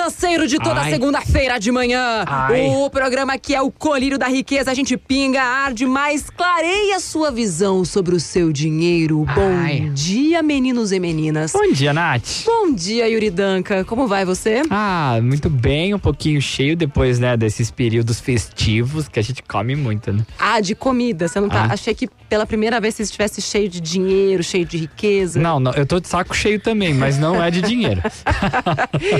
Financeiro de toda segunda-feira de manhã. Ai. O programa que é o colírio da riqueza. A gente pinga, arde, mas clareia sua visão sobre o seu dinheiro. Bom Ai. dia, meninos e meninas. Bom dia, Nath. Bom dia, Yuri Danca. Como vai você? Ah, muito bem, um pouquinho cheio depois, né, desses períodos festivos que a gente come muito, né? Ah, de comida. Você não tá. Ah. Achei que pela primeira vez você estivesse cheio de dinheiro, cheio de riqueza. Não, não, eu tô de saco cheio também, mas não é de dinheiro.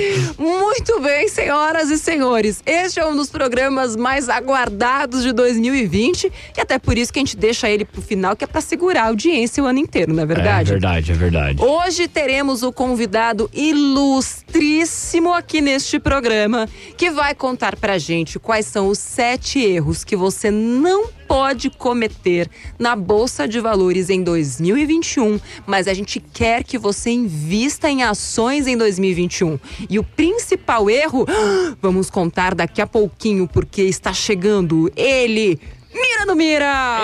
Muito bem, senhoras e senhores. Este é um dos programas mais aguardados de 2020 e até por isso que a gente deixa ele pro final, que é pra segurar a audiência o ano inteiro, não é verdade? É verdade, é verdade. Hoje teremos o convidado ilustríssimo aqui neste programa, que vai contar pra gente quais são os sete erros que você não pode cometer na Bolsa de Valores em 2021, mas a gente quer que você invista em ações em 2021. E o principal erro, vamos contar daqui a pouquinho, porque está chegando ele. Mira no Mira!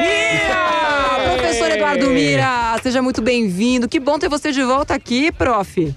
Mira! Professor Eduardo Mira, seja muito bem-vindo. Que bom ter você de volta aqui, prof.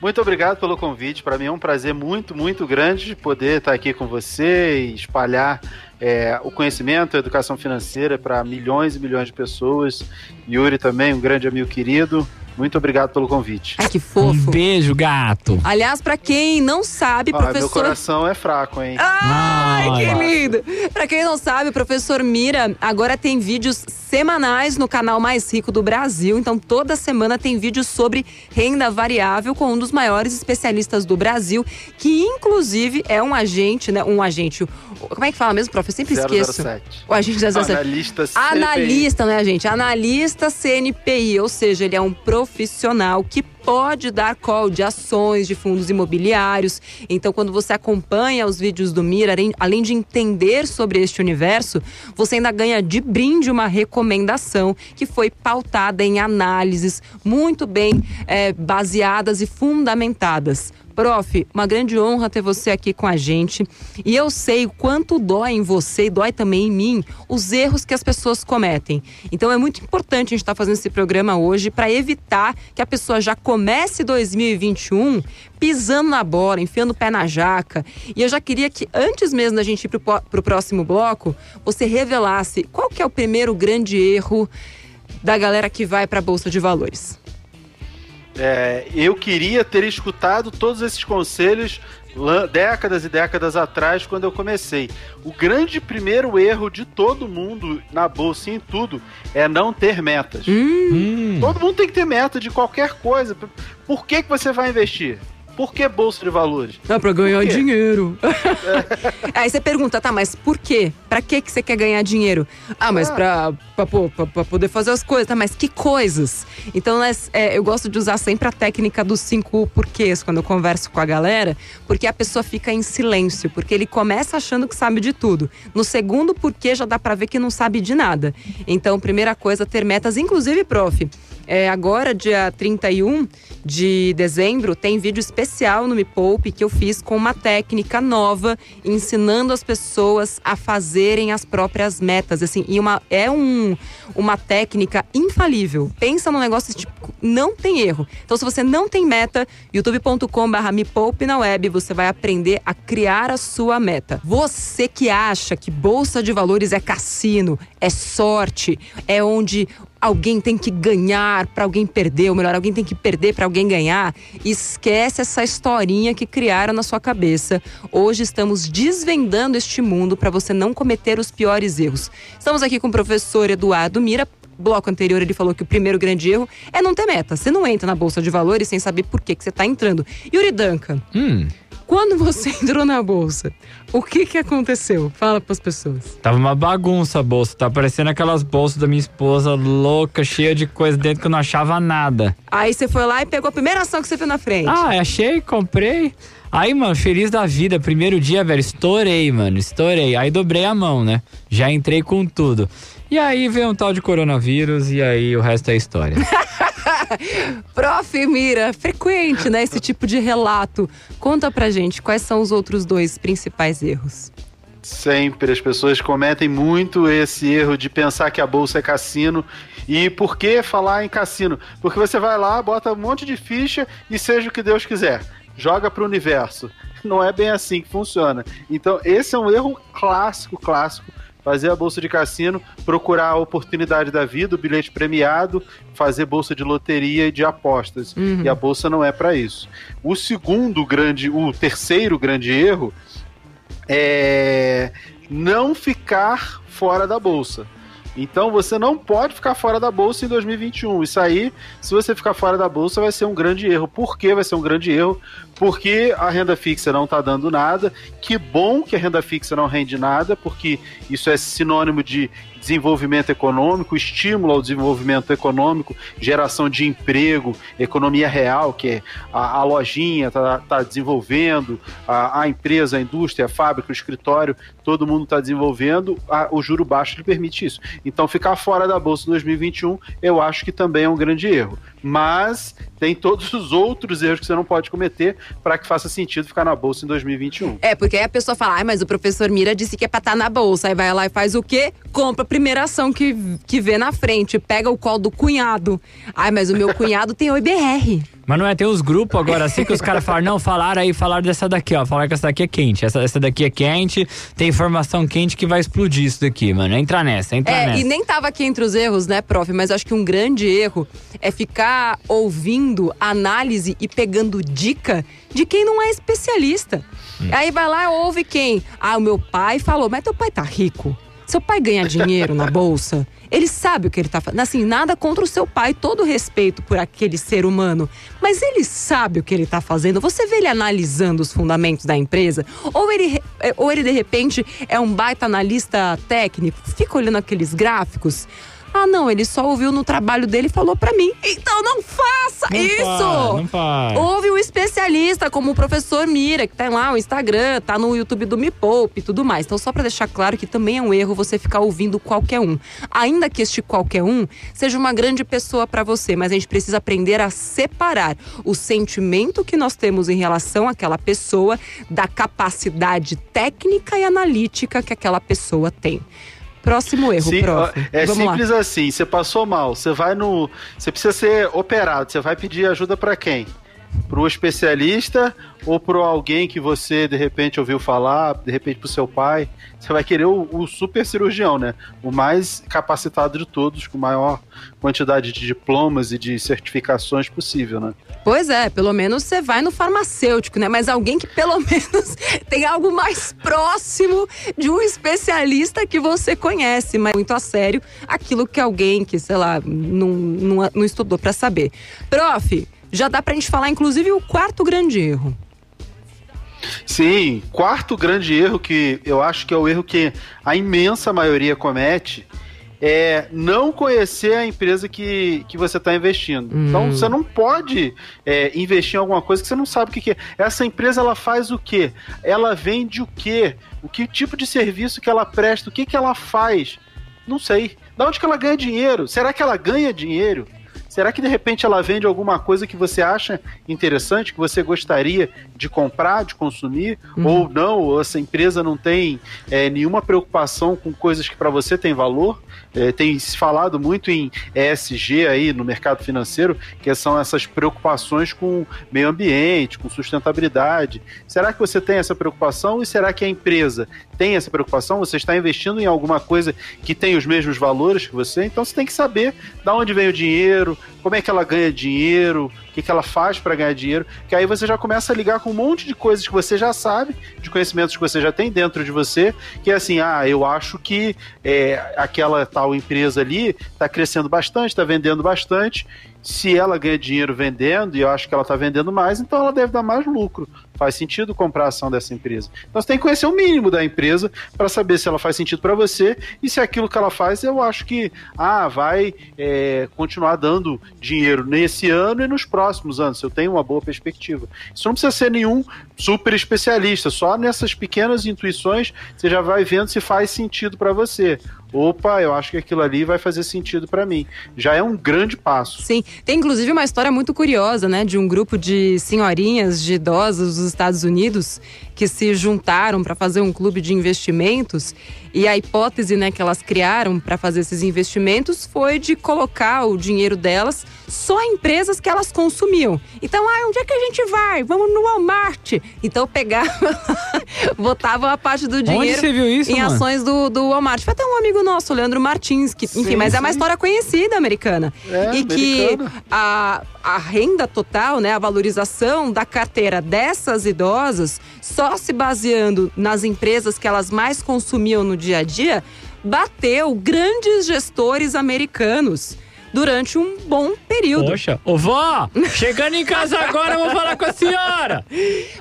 Muito obrigado pelo convite. Para mim é um prazer muito, muito grande de poder estar aqui com você e espalhar é, o conhecimento, a educação financeira para milhões e milhões de pessoas. Yuri também, um grande amigo querido. Muito obrigado pelo convite. Ai, que Um fofo. beijo, gato. Aliás, pra quem não sabe, Ah, meu professor. coração é fraco, hein? Ai, que lindo! Pra quem não sabe, o professor Mira agora tem vídeos semanais no canal mais rico do Brasil. Então, toda semana tem vídeos sobre renda variável com um dos maiores especialistas do Brasil, que inclusive é um agente, né? Um agente. Como é que fala mesmo, prof? Eu sempre esqueço. 007. O agente 007. Analista CPI. Analista, né, gente? Analista CNPI, ou seja, ele é um profissional que pode dar call de ações de fundos imobiliários. Então, quando você acompanha os vídeos do Mira, além- de entender sobre este universo, você ainda ganha de brinde uma recomendação que foi pautada em análises muito bem eh, baseadas e fundamentadas. Prof, uma grande honra ter você aqui com a gente. E eu sei o quanto dói em você e dói também em mim os erros que as pessoas cometem. Então é muito importante a gente estar fazendo esse programa hoje para evitar que a pessoa já comece 2021 pisando na bola, enfiando o pé na jaca. E eu já queria que, antes mesmo da gente ir para o próximo bloco, você revelasse qual que é o primeiro grande erro da galera que vai para a Bolsa de Valores. É, eu queria ter escutado todos esses conselhos décadas e décadas atrás, quando eu comecei. O grande primeiro erro de todo mundo na bolsa e em tudo é não ter metas. Hum. Todo mundo tem que ter meta de qualquer coisa. Por que, que você vai investir? Por que bolsa de valores? É pra ganhar dinheiro. Aí você pergunta, tá, mas por quê? Pra que que você quer ganhar dinheiro? Ah, mas Ah. pra, pra, pra- pra poder fazer as coisas, tá? Mas que coisas? Então, nós- é, eu gosto de usar sempre a técnica dos cinco porquês quando eu converso com a galera, porque a pessoa fica em silêncio, porque ele começa achando que sabe de tudo. No segundo porquê já dá pra ver que não sabe de nada. Então, primeira coisa, ter metas, inclusive, prof. É, agora, dia 31 de dezembro, tem vídeo especial no Me Poupe que eu fiz com uma técnica nova, ensinando as pessoas a fazerem as próprias metas. Assim, e uma, é um, uma técnica infalível. Pensa num negócio tipo, não tem erro. Então, se você não tem meta, youtube.com/barra Me Poupe na web, você vai aprender a criar a sua meta. Você que acha que bolsa de valores é cassino, é sorte, é onde alguém tem que ganhar para alguém perder, ou melhor, alguém tem que perder para alguém ganhar. Esquece essa historinha que criaram na sua cabeça. Hoje estamos desvendando este mundo para você não cometer os piores erros. Estamos aqui com o professor Eduardo Mira. Bloco anterior ele falou que o primeiro grande erro é não ter meta. Você não entra na bolsa de valores sem saber por que, que você está entrando. Yuri Duncan, Hum. Quando você entrou na bolsa, o que que aconteceu? Fala para as pessoas. Tava uma bagunça a bolsa. Tá parecendo aquelas bolsas da minha esposa louca, cheia de coisa dentro que eu não achava nada. Aí você foi lá e pegou a primeira ação que você viu na frente. Ah, achei, comprei. Aí, mano, feliz da vida. Primeiro dia, velho, estourei, mano, estourei. Aí dobrei a mão, né? Já entrei com tudo. E aí veio um tal de coronavírus e aí o resto é história. Prof. Mira, frequente, né? Esse tipo de relato. Conta pra gente quais são os outros dois principais erros. Sempre. As pessoas cometem muito esse erro de pensar que a bolsa é cassino. E por que falar em cassino? Porque você vai lá, bota um monte de ficha e seja o que Deus quiser. Joga para o universo. Não é bem assim que funciona. Então, esse é um erro clássico, clássico fazer a bolsa de cassino, procurar a oportunidade da vida, o bilhete premiado, fazer bolsa de loteria e de apostas. Uhum. E a bolsa não é para isso. O segundo grande, o terceiro grande erro é não ficar fora da bolsa. Então você não pode ficar fora da bolsa em 2021. Isso aí, se você ficar fora da bolsa, vai ser um grande erro. Por que vai ser um grande erro? Porque a renda fixa não está dando nada. Que bom que a renda fixa não rende nada, porque isso é sinônimo de desenvolvimento econômico, estímulo ao desenvolvimento econômico, geração de emprego, economia real, que é a, a lojinha está tá desenvolvendo, a, a, empresa, a indústria, a fábrica, o escritório, todo mundo está desenvolvendo, a, o juro baixo lhe permite isso. Então, ficar fora da Bolsa 2021, eu acho que também é um grande erro. Mas tem todos os outros erros que você não pode cometer para que faça sentido ficar na bolsa em 2021. É, porque aí a pessoa fala, ah, mas o professor Mira disse que é para estar tá na bolsa. Aí vai lá e faz o quê? Compra a primeira ação que, que vê na frente, pega o colo do cunhado. Ai, mas o meu cunhado tem o IBR. Mas não é, tem uns grupos agora assim que os caras falam, não, falaram aí, falaram dessa daqui, ó. Falaram que essa daqui é quente. Essa, essa daqui é quente, tem informação quente que vai explodir isso daqui, mano. Entra nessa, entra é, nessa. E nem tava aqui entre os erros, né, prof? Mas acho que um grande erro é ficar ouvindo análise e pegando dica de quem não é especialista. Hum. Aí vai lá, ouve quem? Ah, o meu pai falou, mas teu pai tá rico. Seu pai ganha dinheiro na bolsa? Ele sabe o que ele está fazendo. Assim, nada contra o seu pai, todo respeito por aquele ser humano. Mas ele sabe o que ele está fazendo. Você vê ele analisando os fundamentos da empresa? Ou ele, é, ou ele, de repente, é um baita analista técnico, fica olhando aqueles gráficos. Ah, não, ele só ouviu no trabalho dele e falou para mim. Então não faça não isso! Faz, não faz. Ouve um especialista, como o professor Mira, que tá lá no Instagram, tá no YouTube do Me Poupe e tudo mais. Então, só para deixar claro que também é um erro você ficar ouvindo qualquer um. Ainda que este qualquer um seja uma grande pessoa para você, mas a gente precisa aprender a separar o sentimento que nós temos em relação àquela pessoa da capacidade técnica e analítica que aquela pessoa tem. Próximo erro, Sim, prof. É Vamos simples lá. assim, você passou mal, você vai no. Você precisa ser operado, você vai pedir ajuda para quem? Pro especialista ou pro alguém que você de repente ouviu falar, de repente pro seu pai? Você vai querer o, o super cirurgião, né? O mais capacitado de todos, com maior quantidade de diplomas e de certificações possível, né? Pois é, pelo menos você vai no farmacêutico, né? Mas alguém que pelo menos tem algo mais próximo de um especialista que você conhece, mas muito a sério, aquilo que alguém que, sei lá, não, não, não estudou para saber. Prof, já dá pra gente falar, inclusive, o quarto grande erro. Sim, quarto grande erro que eu acho que é o erro que a imensa maioria comete é não conhecer a empresa que, que você está investindo. Hum. Então você não pode é, investir em alguma coisa que você não sabe o que, que, é. Essa empresa ela faz o quê? Ela vende o quê? O que tipo de serviço que ela presta? O que, que ela faz? Não sei. Da onde que ela ganha dinheiro? Será que ela ganha dinheiro? Será que de repente ela vende alguma coisa que você acha interessante, que você gostaria de comprar, de consumir, uhum. ou não? Ou essa empresa não tem é, nenhuma preocupação com coisas que para você tem valor? É, tem se falado muito em ESG aí no mercado financeiro, que são essas preocupações com meio ambiente, com sustentabilidade. Será que você tem essa preocupação e será que a empresa tem essa preocupação? Você está investindo em alguma coisa que tem os mesmos valores que você? Então você tem que saber de onde vem o dinheiro, como é que ela ganha dinheiro, o que, que ela faz para ganhar dinheiro, que aí você já começa a ligar com um monte de coisas que você já sabe, de conhecimentos que você já tem dentro de você, que é assim, ah, eu acho que é, aquela tal empresa ali está crescendo bastante, está vendendo bastante, se ela ganha dinheiro vendendo, e eu acho que ela está vendendo mais, então ela deve dar mais lucro. Faz sentido comprar a ação dessa empresa. Então você tem que conhecer o mínimo da empresa para saber se ela faz sentido para você e se aquilo que ela faz, eu acho que ah, vai é, continuar dando dinheiro nesse ano e nos próximos anos. Eu tenho uma boa perspectiva. Isso não precisa ser nenhum super especialista, só nessas pequenas intuições você já vai vendo se faz sentido para você opa, eu acho que aquilo ali vai fazer sentido para mim. Já é um grande passo. Sim, tem inclusive uma história muito curiosa, né, de um grupo de senhorinhas, de idosos dos Estados Unidos que se juntaram para fazer um clube de investimentos e a hipótese né, que elas criaram para fazer esses investimentos foi de colocar o dinheiro delas só em empresas que elas consumiam. Então, ah, onde é que a gente vai? Vamos no Walmart. Então pegava, botavam a parte do dinheiro Onde você viu isso, em mano? ações do, do Walmart. Foi até um amigo nosso, Leandro Martins, que, enfim, Sim, mas é uma sim. história conhecida americana. É, e que americana. a, a renda total, né, a valorização da carteira dessas idosas, só se baseando nas empresas que elas mais consumiam no dia a dia, bateu grandes gestores americanos durante um bom período. Poxa, ô vó, chegando em casa agora, eu vou falar com a senhora.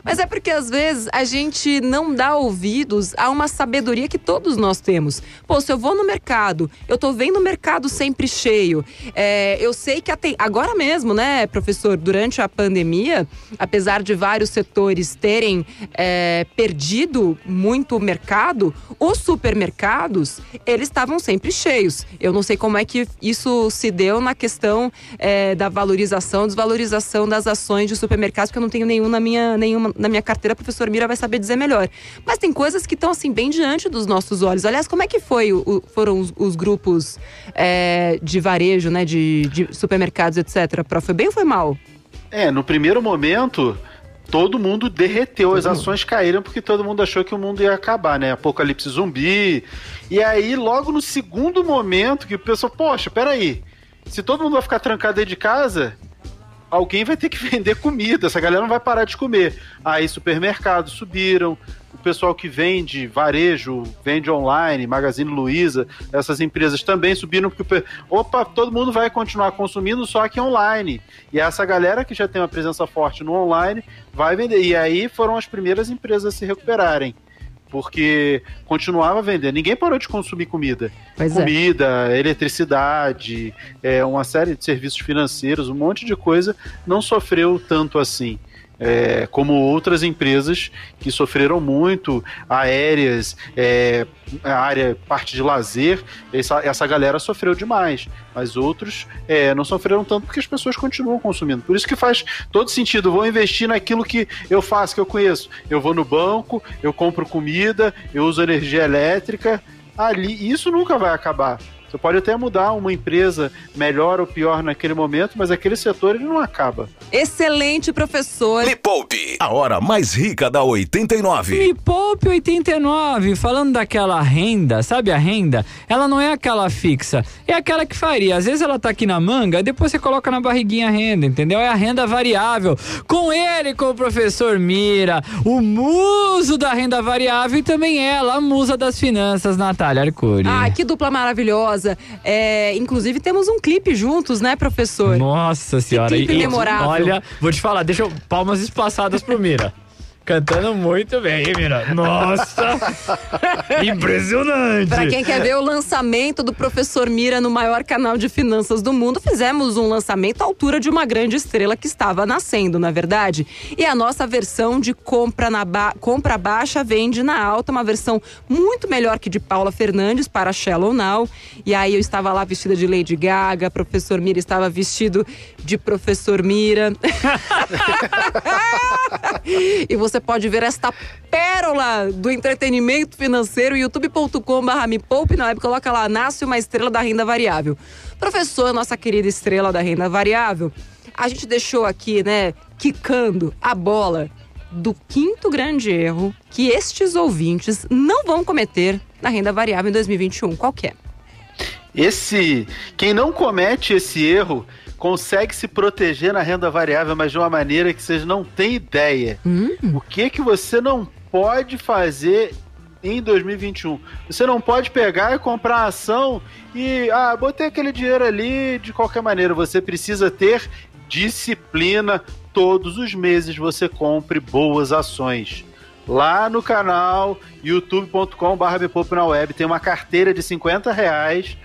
Mas é porque às vezes a gente não dá ouvidos a uma sabedoria que todos nós temos. Pô, se eu vou no mercado, eu tô vendo o mercado sempre cheio. é, eu sei que até agora mesmo, né, professor, durante a pandemia, apesar de vários setores terem é, perdido muito mercado, os supermercados eles estavam sempre cheios. Eu não sei como é que isso se deu na questão é, da valorização, desvalorização das ações de supermercados, porque eu não tenho nenhum na minha, nenhuma na minha carteira, o professor Mira vai saber dizer melhor. Mas tem coisas que estão assim bem diante dos nossos olhos. Aliás, como é que foi o- foram os, os grupos é, de varejo, né, de, de supermercados, etc. Prof? Foi bem ou foi mal? É, no primeiro momento, todo mundo derreteu, as ações caíram porque todo mundo achou que o mundo ia acabar, né? Apocalipse zumbi. E aí, logo no segundo momento, que o pessoal, poxa, peraí, se todo mundo vai ficar trancado dentro de casa, alguém vai ter que vender comida, essa galera não vai parar de comer. Aí supermercados subiram, o pessoal que vende varejo, vende online, Magazine Luiza, essas empresas também subiram porque, opa, todo mundo vai continuar consumindo só que online. E essa galera que já tem uma presença forte no online vai vender. E aí foram as primeiras empresas a se recuperarem. Porque continuava vendendo. Ninguém parou de consumir comida Pois é. comida, eletricidade, é, uma série de serviços financeiros, um monte de coisa não sofreu tanto assim. É, como outras empresas que sofreram muito, aéreas, é, área, parte de lazer, essa, essa galera sofreu demais. Mas outros é, não sofreram tanto porque as pessoas continuam consumindo. Por isso que faz todo sentido. Vou investir naquilo que eu faço, que eu conheço. Eu vou no banco, eu compro comida, eu uso energia elétrica. Ali, isso nunca vai acabar. Você pode até mudar uma empresa melhor ou pior naquele momento, mas aquele setor ele não acaba. Excelente, professor. Me Poupe, a hora mais rica da 89. Me Poupe 89, falando daquela renda, sabe a renda? Ela não é aquela fixa, é aquela que faria. Às vezes ela tá aqui na manga, depois você coloca na barriguinha a renda, entendeu? É a renda variável. Com ele, com o professor Mira, o muso da renda variável e também ela, a musa das finanças, Natália Arcuri. Ah, que dupla maravilhosa. É, inclusive, temos um clipe juntos, né, professor? Nossa senhora. clipe E- e- memorável. Olha, vou te falar, deixa eu, palmas espaçadas pro Mira. Cantando muito bem, Mira? Nossa! Impressionante! Pra quem quer ver o lançamento do professor Mira no maior canal de finanças do mundo, fizemos um lançamento à altura de uma grande estrela que estava nascendo, na verdade. E a nossa versão de compra, na ba- compra baixa vende na alta, uma versão muito melhor que de Paula Fernandes para Shallow Now. E aí eu estava lá vestida de Lady Gaga, professor Mira estava vestido de professor Mira. E você pode ver esta pérola do entretenimento financeiro, youtube.com.br me poupe na web, coloca lá, nasce uma estrela da renda variável. Professor, nossa querida estrela da renda variável, a gente deixou aqui, né, quicando a bola do quinto grande erro que estes ouvintes não vão cometer na renda variável em 2021. Qual é? Esse, quem não comete esse erro consegue se proteger na renda variável, mas de uma maneira que vocês não têm ideia. O que que você não pode fazer em 2021? Você não pode pegar e comprar a ação e ah, botei aquele dinheiro ali de qualquer maneira. Você precisa ter disciplina. Todos os meses você compre boas ações. Lá no canal Poupe na web tem uma carteira de 50 reais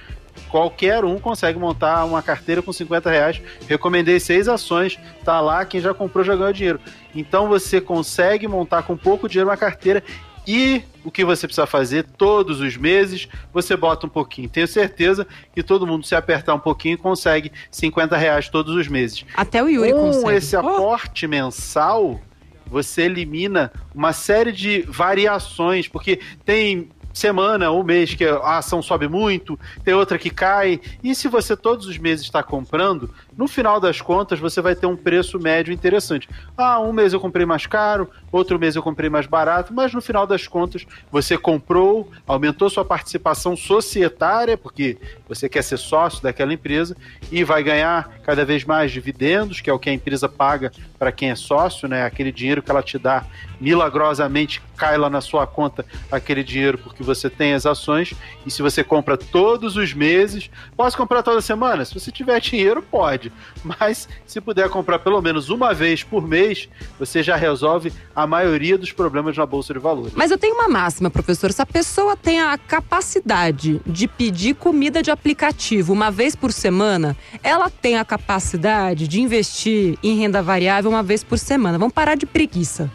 qualquer um consegue montar uma carteira com 50 reais. Recomendei seis ações, tá lá, quem já comprou já ganhou dinheiro. Então você consegue montar com pouco dinheiro uma carteira e o que você precisa fazer todos os meses, você bota um pouquinho. Tenho certeza que todo mundo, se apertar um pouquinho, consegue 50 reais todos os meses. Até o Yuri Com consegue. esse Oh, aporte mensal, você elimina uma série de variações, porque tem semana ou mês que a ação sobe muito, tem outra que cai. E se você todos os meses está comprando, no final das contas você vai ter um preço médio interessante. Ah, um mês eu comprei mais caro, outro mês eu comprei mais barato, mas no final das contas você comprou, aumentou sua participação societária, porque você quer ser sócio daquela empresa e vai ganhar cada vez mais dividendos, que é o que a empresa paga para quem é sócio, né? Aquele dinheiro que ela te dá milagrosamente cai lá na sua conta aquele dinheiro porque você tem as ações e se você compra todos os meses, posso comprar toda semana? Se você tiver dinheiro, pode. Mas se puder comprar pelo menos uma vez por mês, você já resolve a maioria dos problemas na bolsa de valores. Mas eu tenho uma máxima, professor. Se a pessoa tem a capacidade de pedir comida de aplicativo uma vez por semana, ela tem a capacidade de investir em renda variável uma vez por semana. Vamos parar de preguiça.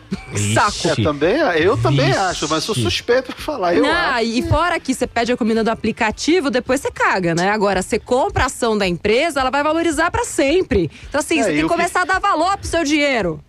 Saco. É, também, eu também Vixe. acho, mas sou suspeito pra falar. Eu Não, acho. e fora que você pede a comida do aplicativo, depois você caga, né? Agora, você compra a ação da empresa, ela vai valorizar para sempre. Então, assim, é, você tem que começar que... a dar valor pro seu dinheiro.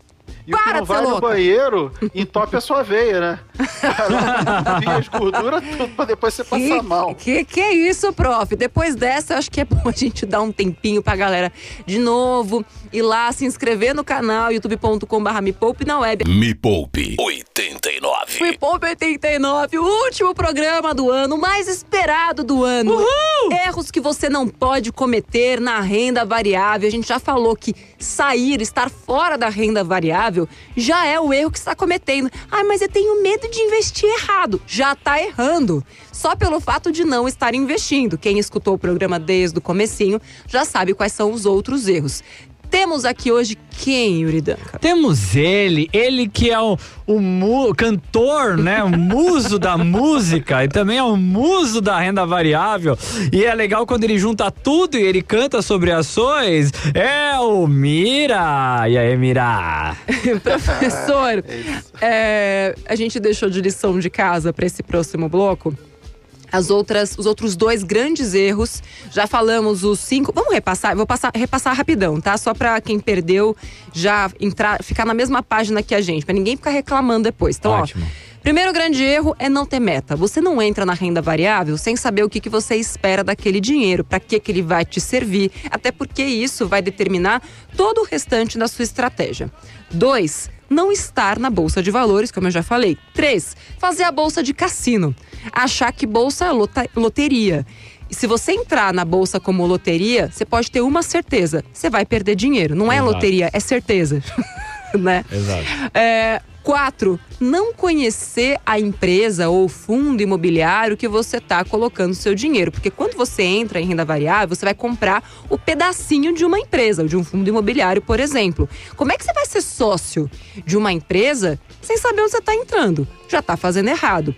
E Para o que não vai no banheiro, entope a sua veia, né? As gorduras tudo pra depois você passar que, mal. Que, que é isso, prof? Depois dessa, eu acho que é bom a gente dar um tempinho pra galera de novo ir lá se inscrever no canal youtube.com.br Me Poupe na web. Me Poupe 89. Me Poupe 89, o último programa do ano, mais esperado do ano. Uhul! Erros que você não pode cometer na renda variável. A gente já falou que sair, estar fora da renda variável já é o erro que está cometendo. Ah, mas eu tenho medo de investir errado. Já está errando. Só pelo fato de não estar investindo. Quem escutou o programa desde o comecinho já sabe quais são os outros erros. Temos aqui hoje quem, Yuri Danca? Temos ele, ele que é o, o cantor, né? O muso da música e também é o muso da renda variável. E é legal quando ele junta tudo e ele canta sobre ações. É o Mira! E aí, Mira? Professor, é, a gente deixou de lição de casa para esse próximo bloco as outras, os outros dois grandes erros. Já falamos os cinco. Vamos repassar? vou passar, repassar rapidão, tá? Só para quem perdeu já entrar, ficar na mesma página que a gente, para ninguém ficar reclamando depois. Então, Ótimo. ó. Primeiro grande erro é não ter meta. Você não entra na renda variável sem saber o que, que você espera daquele dinheiro, para que, que ele vai te servir, até porque isso vai determinar todo o restante da sua estratégia. Dois, não estar na bolsa de valores, como eu já falei. Três, fazer a bolsa de cassino achar que bolsa é loteria. E se você entrar na bolsa como loteria, você pode ter uma certeza: você vai perder dinheiro. Não é Exato. loteria, é certeza. né? Exato. É, quatro, não conhecer a empresa ou fundo imobiliário que você está colocando seu dinheiro. Porque quando você entra em renda variável, você vai comprar o pedacinho de uma empresa, ou de um fundo imobiliário, por exemplo. Como é que você vai ser sócio de uma empresa sem saber onde você está entrando? Já está fazendo errado.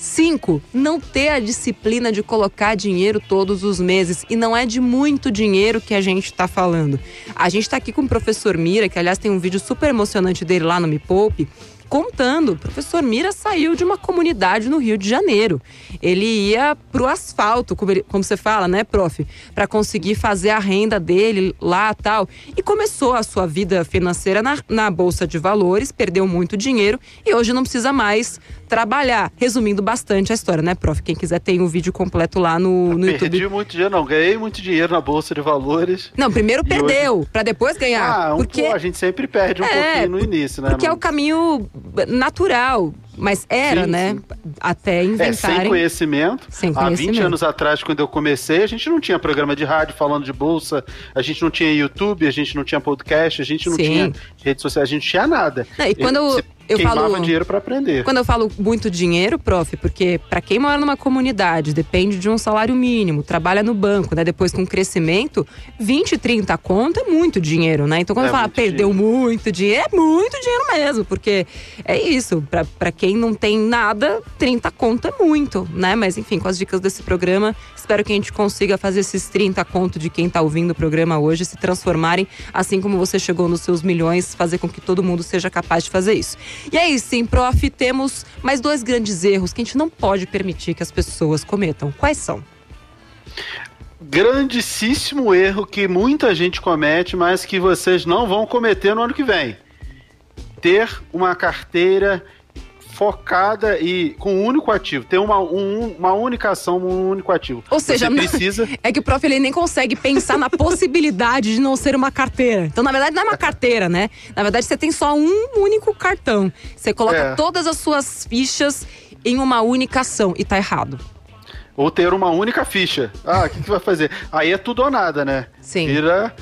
Cinco, não ter a disciplina de colocar dinheiro todos os meses. E não é de muito dinheiro que a gente está falando. A gente está aqui com o professor Mira, que aliás tem um vídeo super emocionante dele lá no Me Poupe, contando. O professor Mira saiu de uma comunidade no Rio de Janeiro. Ele ia pro asfalto, como, ele, como você fala, né, prof? Para conseguir fazer a renda dele lá tal. E começou a sua vida financeira na, na Bolsa de Valores, perdeu muito dinheiro e hoje não precisa mais trabalhar. Resumindo bastante a história, né, prof? Quem quiser tem o um vídeo completo lá no, no Perdi YouTube. Perdi muito dinheiro, não. Ganhei muito dinheiro na Bolsa de Valores. Não, primeiro perdeu, hoje... para depois ganhar. Ah, um porque... a gente sempre perde um é, pouquinho no início, né? Porque é o caminho natural. Mas era, sim, né? Sim. Até inventarem. É, sem conhecimento. Sem conhecimento. Há 20 anos atrás, quando eu comecei, a gente não tinha programa de rádio falando de bolsa, a gente não tinha YouTube, a gente não tinha podcast, a gente não sim. tinha rede social, a gente não tinha nada. Não, e quando eu, eu falo, dinheiro para aprender. Quando eu falo muito dinheiro, prof, porque para quem mora numa comunidade, depende de um salário mínimo, trabalha no banco, né? Depois com crescimento, 20, 30 conto é muito dinheiro, né? Então quando é eu falo perdeu dinheiro. muito dinheiro, é muito dinheiro mesmo, porque é isso, para quem não tem nada, 30 conto é muito, né? Mas enfim, com as dicas desse programa, espero que a gente consiga fazer esses 30 conto de quem tá ouvindo o programa hoje se transformarem, assim como você chegou nos seus milhões, fazer com que todo mundo seja capaz de fazer isso. E aí sim, prof, temos mais dois grandes erros que a gente não pode permitir que as pessoas cometam. Quais são? Grandíssimo erro que muita gente comete, mas que vocês não vão cometer no ano que vem. ter uma carteira focada e com um único ativo, ter uma, um, uma única ação, um único ativo. Ou seja, Você precisa. É que o prof ele nem consegue pensar na possibilidade de não ser uma carteira. Então, na verdade, não é uma carteira, né? Na verdade, você tem só um único cartão. Você coloca É. todas as suas fichas em uma única ação e tá errado. Ou ter uma única ficha. Ah, o que, que vai fazer? Aí é tudo ou nada, né? Sim. Vira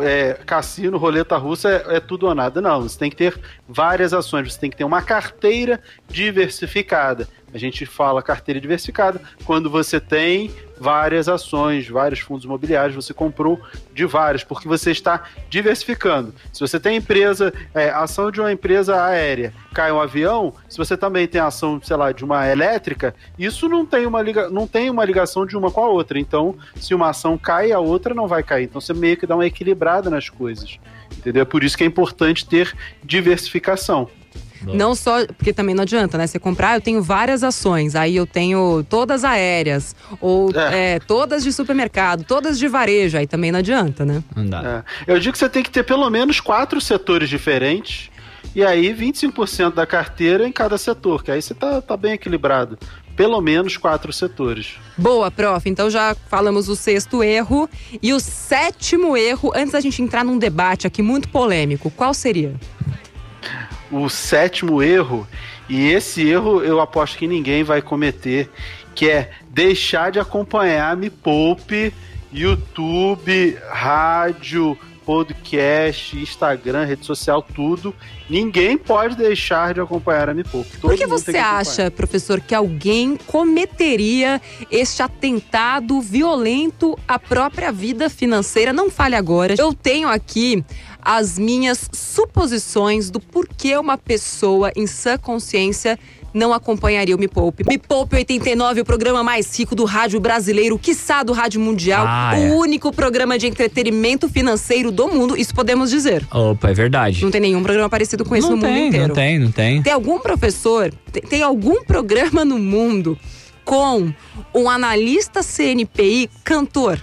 é, cassino, roleta russa, é, é tudo ou nada. Não, você tem que ter várias ações, você tem que ter uma carteira diversificada. A gente fala carteira diversificada quando você tem várias ações, vários fundos imobiliários, você comprou de vários, porque você está diversificando. Se você tem empresa, é, ação de uma empresa aérea, cai um avião, se você também tem ação, sei lá, de uma elétrica, isso não tem uma, liga, não tem uma ligação de uma com a outra. Então, se uma ação cai, a outra não vai cair. Então, você meio que dá uma equilibrada nas coisas. Entendeu? É por isso que é importante ter diversificação. Não só, porque também não adianta, né? Você comprar, eu tenho várias ações, aí eu tenho todas aéreas, ou É. é, todas de supermercado, todas de varejo, aí também não adianta, né? Não dá. É. Eu digo que você tem que ter pelo menos quatro setores diferentes. E aí, 25% da carteira em cada setor, que aí você tá, tá bem equilibrado. Pelo menos quatro setores. Boa, prof. Então já falamos o sexto erro. E o sétimo erro, antes da gente entrar num debate aqui muito polêmico, qual seria? O sétimo erro, e esse erro eu aposto que ninguém vai cometer, que é deixar de acompanhar Me Poupe, YouTube, rádio, podcast, Instagram, rede social, tudo. Ninguém pode deixar de acompanhar a Me Poupe. Todo Por que você que acha, professor, que alguém cometeria este atentado violento à própria vida financeira? Não fale agora. Eu tenho aqui as minhas suposições do porquê uma pessoa em sã consciência não acompanharia o Me Poupe. Me Poupe 89, o programa mais rico do rádio brasileiro, quiçá do rádio mundial, Ah, o é. único programa de entretenimento financeiro do mundo, isso podemos dizer. Opa, é verdade. Não tem nenhum programa parecido com esse não no mundo tem, inteiro. não tem, não tem. Tem algum professor, tem, tem algum programa no mundo com um analista CNPI cantor?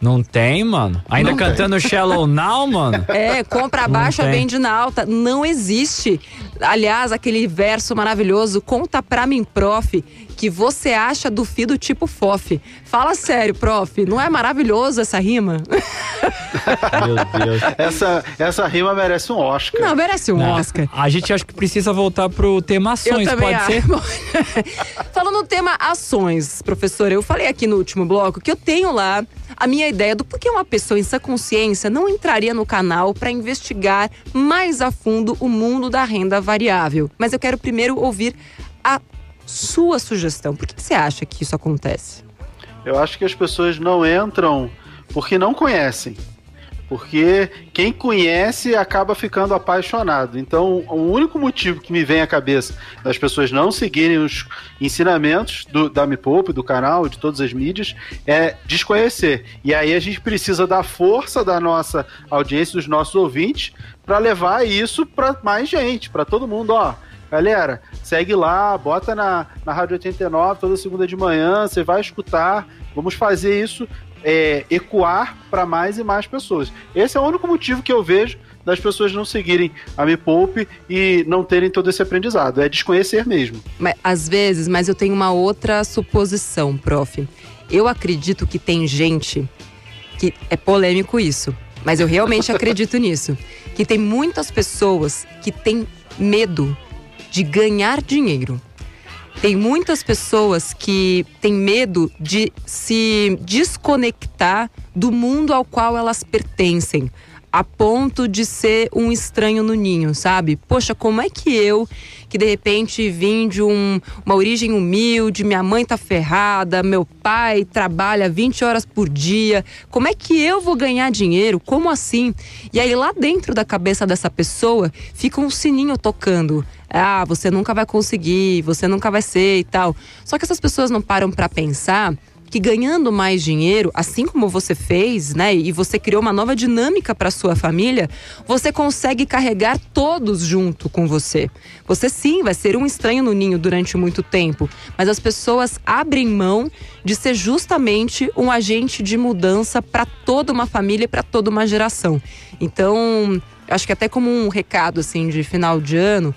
Não tem, mano. Ainda Não tem. cantando Shallow Now, mano. É, compra baixa, tem. vende na alta. Não existe. Aliás, aquele verso maravilhoso, conta pra mim, prof, que você acha do fi do tipo FOF. Fala sério, prof, não é maravilhoso essa rima? Meu Deus. Essa, essa rima merece um Oscar. Não, merece um Não, Oscar. A gente acho que precisa voltar pro tema ações, pode ser? acho. Falando no tema ações, professor, eu falei aqui no último bloco que eu tenho lá a minha ideia do porquê uma pessoa em sã consciência não entraria no canal para investigar mais a fundo o mundo da renda variável. Mas eu quero primeiro ouvir a sua sugestão. Por que que você acha que isso acontece? Eu acho que as pessoas não entram porque não conhecem. Porque quem conhece acaba ficando apaixonado. Então, o único motivo que me vem à cabeça das pessoas não seguirem os ensinamentos do, da Me Poupe, do canal, de todas as mídias, é desconhecer. E aí a gente precisa da força da nossa audiência, dos nossos ouvintes, para levar isso para mais gente, para todo mundo. Ó, Galera, segue lá, bota na, na Rádio 89 toda segunda de manhã, você vai escutar. Vamos fazer isso é, ecoar para mais e mais pessoas. Esse é o único motivo que eu vejo das pessoas não seguirem a Me Poupe e não terem todo esse aprendizado. É desconhecer mesmo. Mas, às vezes, mas eu tenho uma outra suposição, prof. Eu acredito que tem gente que é polêmico isso, mas eu realmente acredito nisso, que tem muitas pessoas que têm medo de ganhar dinheiro. Tem muitas pessoas que têm medo de se desconectar do mundo ao qual elas pertencem, a ponto de ser um estranho no ninho, sabe? Poxa, como é que eu, que de repente vim de um- uma origem humilde, minha mãe tá ferrada, meu pai trabalha 20 horas por dia, como é que eu vou ganhar dinheiro? Como assim? E aí lá dentro da cabeça dessa pessoa fica um sininho tocando. Ah, você nunca vai conseguir, você nunca vai ser e tal. Só que essas pessoas não param pra pensar que ganhando mais dinheiro, assim como você fez, né, e você criou uma nova dinâmica para sua família, você consegue carregar todos junto com você. Você sim vai ser um estranho no ninho durante muito tempo, mas as pessoas abrem mão de ser justamente um agente de mudança para toda uma família e para toda uma geração. Então, acho que até como um recado assim de final de ano,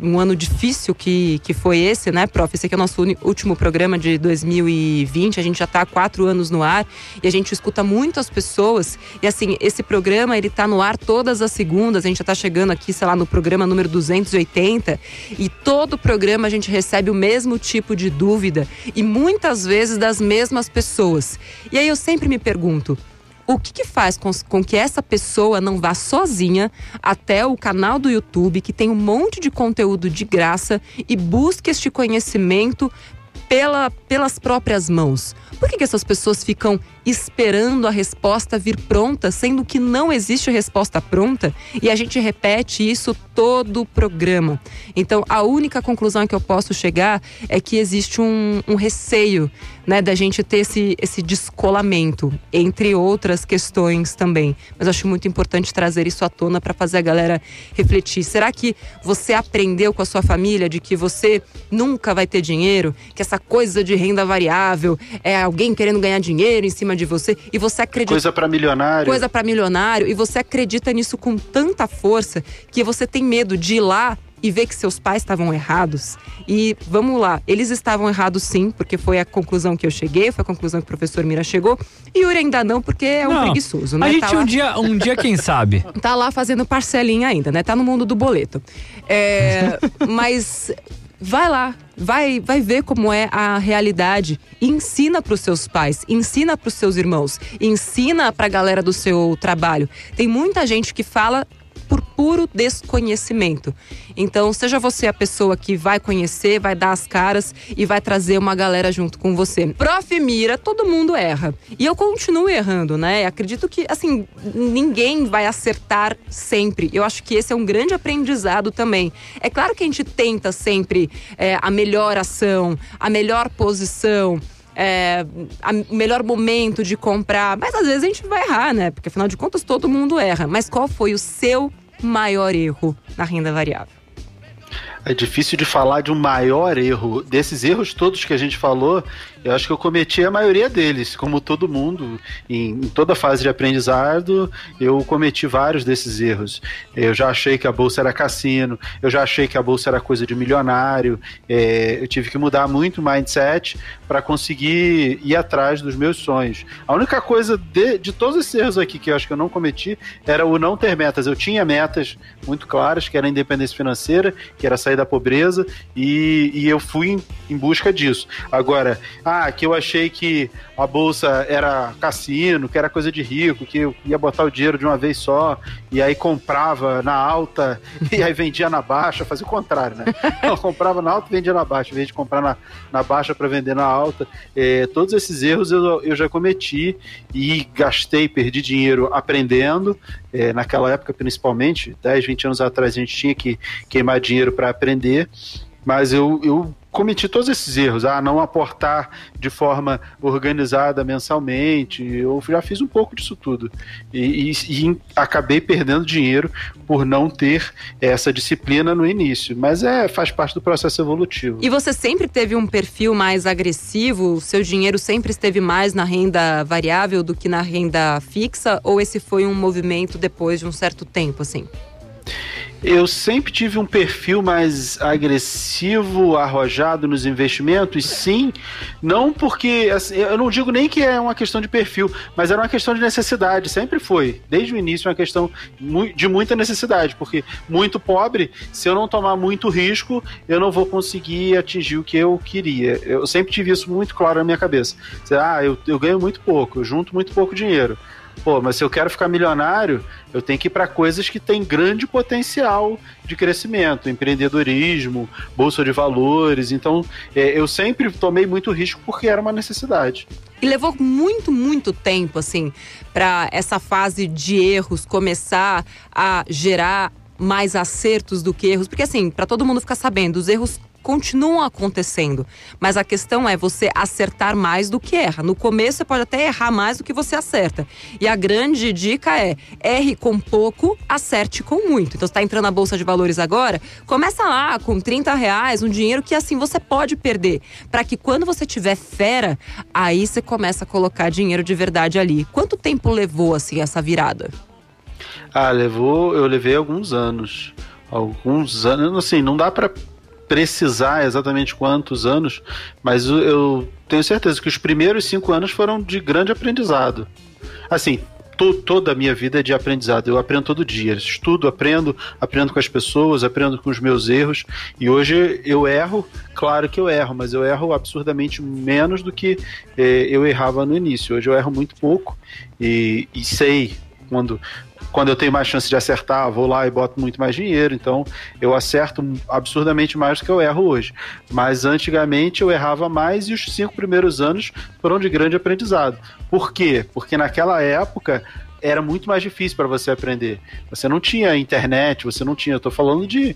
um ano difícil que, que foi esse, né, prof? Esse aqui é o nosso último programa de 2020. A gente já está há quatro anos no ar e a gente escuta muito as pessoas. E assim, esse programa ele tá no ar todas as segundas. A gente já está chegando aqui, sei lá, no programa número 280. E todo programa a gente recebe o mesmo tipo de dúvida e muitas vezes das mesmas pessoas. E aí eu sempre me pergunto o que, que faz com, com, que essa pessoa não vá sozinha até o canal do YouTube, que tem um monte de conteúdo de graça, e busque este conhecimento pela, pelas próprias mãos? Por que, que essas pessoas ficam esperando a resposta vir pronta, sendo que não existe resposta pronta? E a gente repete isso todo o programa. Então, a única conclusão que eu posso chegar é que existe um, um receio né, da gente ter esse, esse descolamento, entre outras questões também. Mas acho muito importante trazer isso à tona para fazer a galera refletir. Será que você aprendeu com a sua família de que você nunca vai ter dinheiro? Que essa coisa de renda variável é alguém querendo ganhar dinheiro em cima de você e você acredita. Coisa para milionário. Coisa para milionário e você acredita nisso com tanta força que você tem medo de ir lá e ver que seus pais estavam errados. E vamos lá, eles estavam errados sim, porque foi a conclusão que eu cheguei, foi a conclusão que o professor Mira chegou. E Yuri ainda não, porque é um não, preguiçoso, né? A gente tá um, lá... dia, um dia, quem sabe? tá lá fazendo parcelinha ainda, né? Tá no mundo do boleto. É, mas vai lá, vai, vai ver como é a realidade. Ensina para os seus pais, ensina para os seus irmãos, ensina para a galera do seu trabalho. Tem muita gente que fala por puro desconhecimento. Então, seja você a pessoa que vai conhecer, vai dar as caras e vai trazer uma galera junto com você. Prof. Mira, todo mundo erra. E eu continuo errando, né? Acredito que, assim, ninguém vai acertar sempre. Eu acho que esse é um grande aprendizado também. É claro que a gente tenta sempre é, a melhor ação, a melhor posição, é, o melhor momento de comprar. Mas às vezes a gente vai errar, né? Porque afinal de contas todo mundo erra. Mas qual foi o seu maior erro na renda variável? É difícil de falar de um maior erro. Desses erros todos que a gente falou, eu acho que eu cometi a maioria deles, como todo mundo, em, em, toda fase de aprendizado, eu cometi vários desses erros. Eu já achei que a bolsa era cassino, eu já achei que a bolsa era coisa de milionário, é, eu tive que mudar muito o mindset para conseguir ir atrás dos meus sonhos. A única coisa de, de todos esses erros aqui que eu acho que eu não cometi era o não ter metas. Eu tinha metas muito claras, que era a independência financeira, que era sair da pobreza, e, e eu fui em, em busca disso. Agora, ah, que eu achei que a bolsa era cassino, que era coisa de rico, que eu ia botar o dinheiro de uma vez só, e aí comprava na alta, e aí vendia na baixa, fazia o contrário, né? Eu comprava na alta e vendia na baixa, em vez de comprar na, na baixa para vender na alta. É, todos esses erros eu, eu já cometi e gastei, perdi dinheiro aprendendo, é, naquela época principalmente, 10, 20 anos atrás a gente tinha que queimar dinheiro para aprender, mas eu, eu cometi todos esses erros, ah, não aportar de forma organizada mensalmente, eu já fiz um pouco disso tudo e, e, e, acabei perdendo dinheiro por não ter essa disciplina no início, mas é faz parte do processo evolutivo. E você sempre teve um perfil mais agressivo? O seu dinheiro sempre esteve mais na renda variável do que na renda fixa? Ou esse foi um movimento depois de um certo tempo, assim? Eu sempre tive um perfil mais agressivo, arrojado nos investimentos, sim. Não porque. Assim, eu não digo nem que é uma questão de perfil, mas era uma questão de necessidade. Sempre foi. Desde o início, uma questão de muita necessidade. Porque muito pobre, se eu não tomar muito risco, eu não vou conseguir atingir o que eu queria. Eu sempre tive isso muito claro na minha cabeça. Ah, eu, eu ganho muito pouco, eu junto muito pouco dinheiro. Pô, mas se eu quero ficar milionário, eu tenho que ir para coisas que têm grande potencial de crescimento, empreendedorismo, bolsa de valores. Então, é, eu sempre tomei muito risco porque era uma necessidade. E levou muito, muito tempo, assim, para essa fase de erros começar a gerar mais acertos do que erros. Porque, assim, para todo mundo ficar sabendo, os erros continuam acontecendo. Mas a questão é você acertar mais do que erra. No começo você pode até errar mais do que você acerta. E a grande dica é: erre com pouco, acerte com muito. Então, está entrando na Bolsa de Valores agora, começa lá com 30 reais, um dinheiro que assim você pode perder. Para que quando você tiver fera, aí você começa a colocar dinheiro de verdade ali. Quanto tempo levou assim essa virada? Ah, levou, eu levei alguns anos. Alguns anos, assim, não dá para precisar exatamente quantos anos, mas eu tenho certeza que os primeiros cinco anos foram de grande aprendizado. Assim, to, toda a minha vida é de aprendizado. Eu aprendo todo dia. Estudo, aprendo, aprendo com as pessoas, aprendo com os meus erros. E hoje eu erro, claro que eu erro, mas eu erro absurdamente menos do que eh, eu errava no início. Hoje eu erro muito pouco e, e sei quando quando eu tenho mais chance de acertar, vou lá e boto muito mais dinheiro. Então eu acerto absurdamente mais do que eu erro hoje. Mas antigamente eu errava mais e os cinco primeiros anos foram de grande aprendizado. Por quê? Porque naquela época era muito mais difícil para você aprender. Você não tinha internet, você não tinha. Eu tô falando de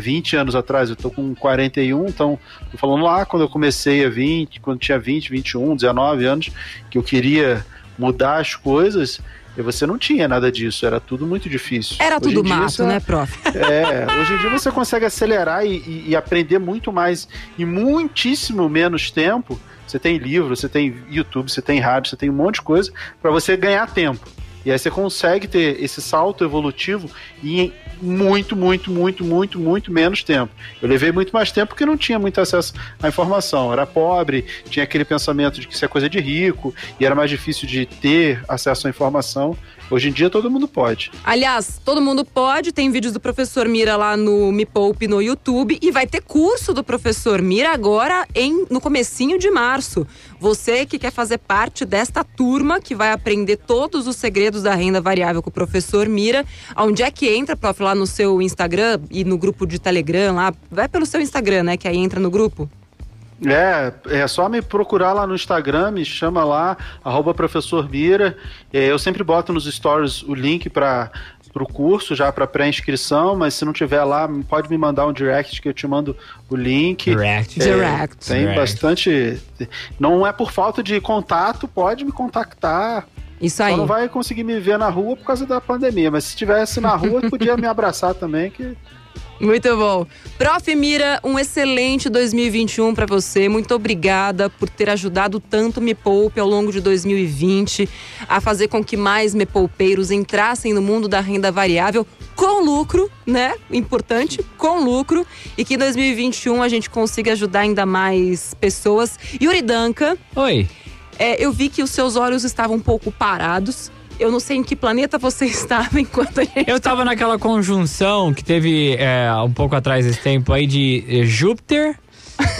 20 é, anos atrás, eu tô com 41, então tô falando lá quando eu comecei a 20, quando tinha 20, 21, 19 anos, que eu queria mudar as coisas e você não tinha nada disso, era tudo muito difícil. Era hoje tudo mato, você, né, prof? É, hoje em dia você consegue acelerar e, e, e aprender muito mais em muitíssimo menos tempo. Você tem livro, você tem YouTube, você tem rádio, você tem um monte de coisa para você ganhar tempo. E aí você consegue ter esse salto evolutivo em muito, muito, muito, muito, muito menos tempo. Eu levei muito mais tempo porque não tinha muito acesso à informação. Era pobre, tinha aquele pensamento de que isso é coisa de rico, e era mais difícil de ter acesso à informação. Hoje em dia todo mundo pode. Aliás, todo mundo pode. Tem vídeos do professor Mira lá no Me Poupe no YouTube e vai ter curso do professor Mira agora em no comecinho de março. Você que quer fazer parte desta turma que vai aprender todos os segredos da renda variável com o professor Mira, onde é que entra, prof, lá no seu Instagram e no grupo de Telegram lá, vai pelo seu Instagram, né, que aí entra no grupo. É, é só me procurar lá no Instagram, me chama lá, arroba professor Mira. É, eu sempre boto nos stories o link para o curso, já para pré-inscrição, mas se não tiver lá, pode me mandar um direct que eu te mando o link. Direct. É, direct. Tem direct. bastante. Não é por falta de contato, pode me contactar. Isso aí. Só não vai conseguir me ver na rua por causa da pandemia, mas se estivesse na rua, podia me abraçar também, que muito bom. Prof. Mira, um excelente 2021 para você. Muito obrigada por ter ajudado tanto Me Poupe ao longo de 2020 a fazer com que mais Me Poupeiros entrassem no mundo da renda variável com lucro, né? Importante, com lucro. E que em 2021 a gente consiga ajudar ainda mais pessoas. Yuri Danca. Oi. É, eu vi que os seus olhos estavam um pouco parados. Eu não sei em que planeta você estava enquanto a gente. Eu estava naquela conjunção que teve é, um pouco atrás desse tempo aí de eh, Júpiter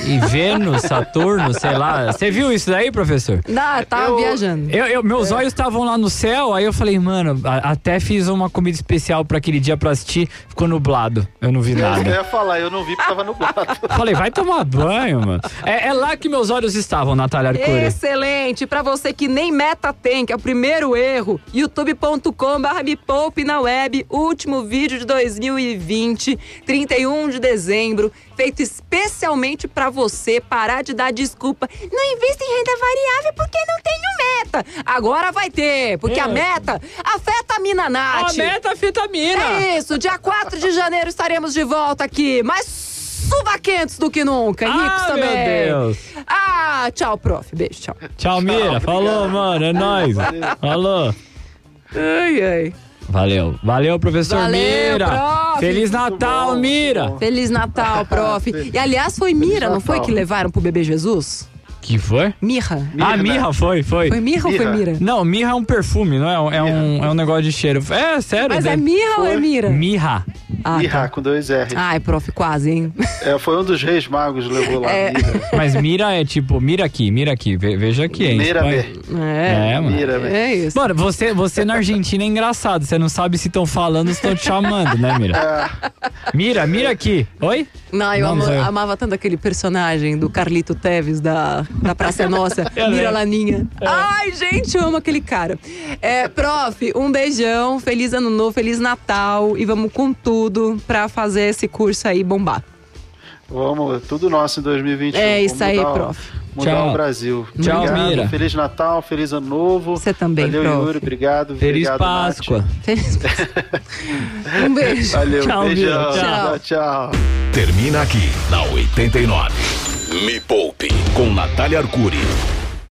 e Vênus, Saturno, sei lá. Você viu isso daí, professor? Não, tava eu, viajando. Eu, eu meus é. olhos estavam lá no céu, aí eu falei, mano, a, até fiz uma comida especial para aquele dia para assistir, ficou nublado. Eu não vi nada. Eu ia falar, eu não vi porque tava nublado. falei, vai tomar banho, mano. É, é, lá que meus olhos estavam, Natália Arcuri. Excelente. Para você que nem meta tem, que é o primeiro erro, youtube.com/barra me poupe na web, último vídeo de 2020, 31 de dezembro feito especialmente para você parar de dar desculpa. Não invista em renda variável porque não tenho meta. Agora vai ter, porque é. a meta afeta a mina Nath. A meta afeta a mina. É isso, dia 4 de janeiro estaremos de volta aqui. Mais suvaquentos do que nunca. Ah, ricos também. Meu Deus. Ah, tchau, prof. Beijo, tchau. Tchau, Mira. Falou, mano. É nóis. Falou. Ai, ai. Valeu. Valeu, professor Valeu, Mira. Prof. Feliz Natal, bom, Mira. Feliz Natal, prof. E aliás, foi Mira, não foi que levaram pro bebê Jesus? Que foi? Mirra. Ah, mirra foi, foi. Foi mirra, ou foi mira? Não, mirra é um perfume, não é? É, um, é um negócio de cheiro. É, sério. Mas é mirra foi. ou é mira? Mirra. Ah, mirra, tá. com dois R. Ai, prof, quase, hein? É, foi um dos reis magos levou lá. É. Mira. Mas mira é tipo, mira aqui, mira aqui. Veja aqui, hein? Mira É, é mano. Mira é isso. Mano, você, você na Argentina é engraçado. Você não sabe se estão falando ou se estão te chamando, né, Mira? É. Mira, mira aqui. Oi? Não, eu, não, ama, amava tanto aquele personagem do Carlito Teves da, da Praça Nossa. Mira Laninha. É. Ai, gente, eu amo aquele cara. É, prof, um beijão, feliz ano novo, feliz Natal e vamos com tudo pra fazer esse curso aí bombar. Vamos, tudo nosso em 2021. É isso aí, prof. Mudar Tchau. o Brasil. Tchau, obrigado. Mira. Feliz Natal, feliz ano novo. Você também, Valeu, prof. Yuri, obrigado. Feliz obrigado, Páscoa. Feliz Páscoa. um beijo. Valeu, tchau, beijão. Tchau. tchau. Termina aqui na 89. Me Poupe com Natália Arcuri.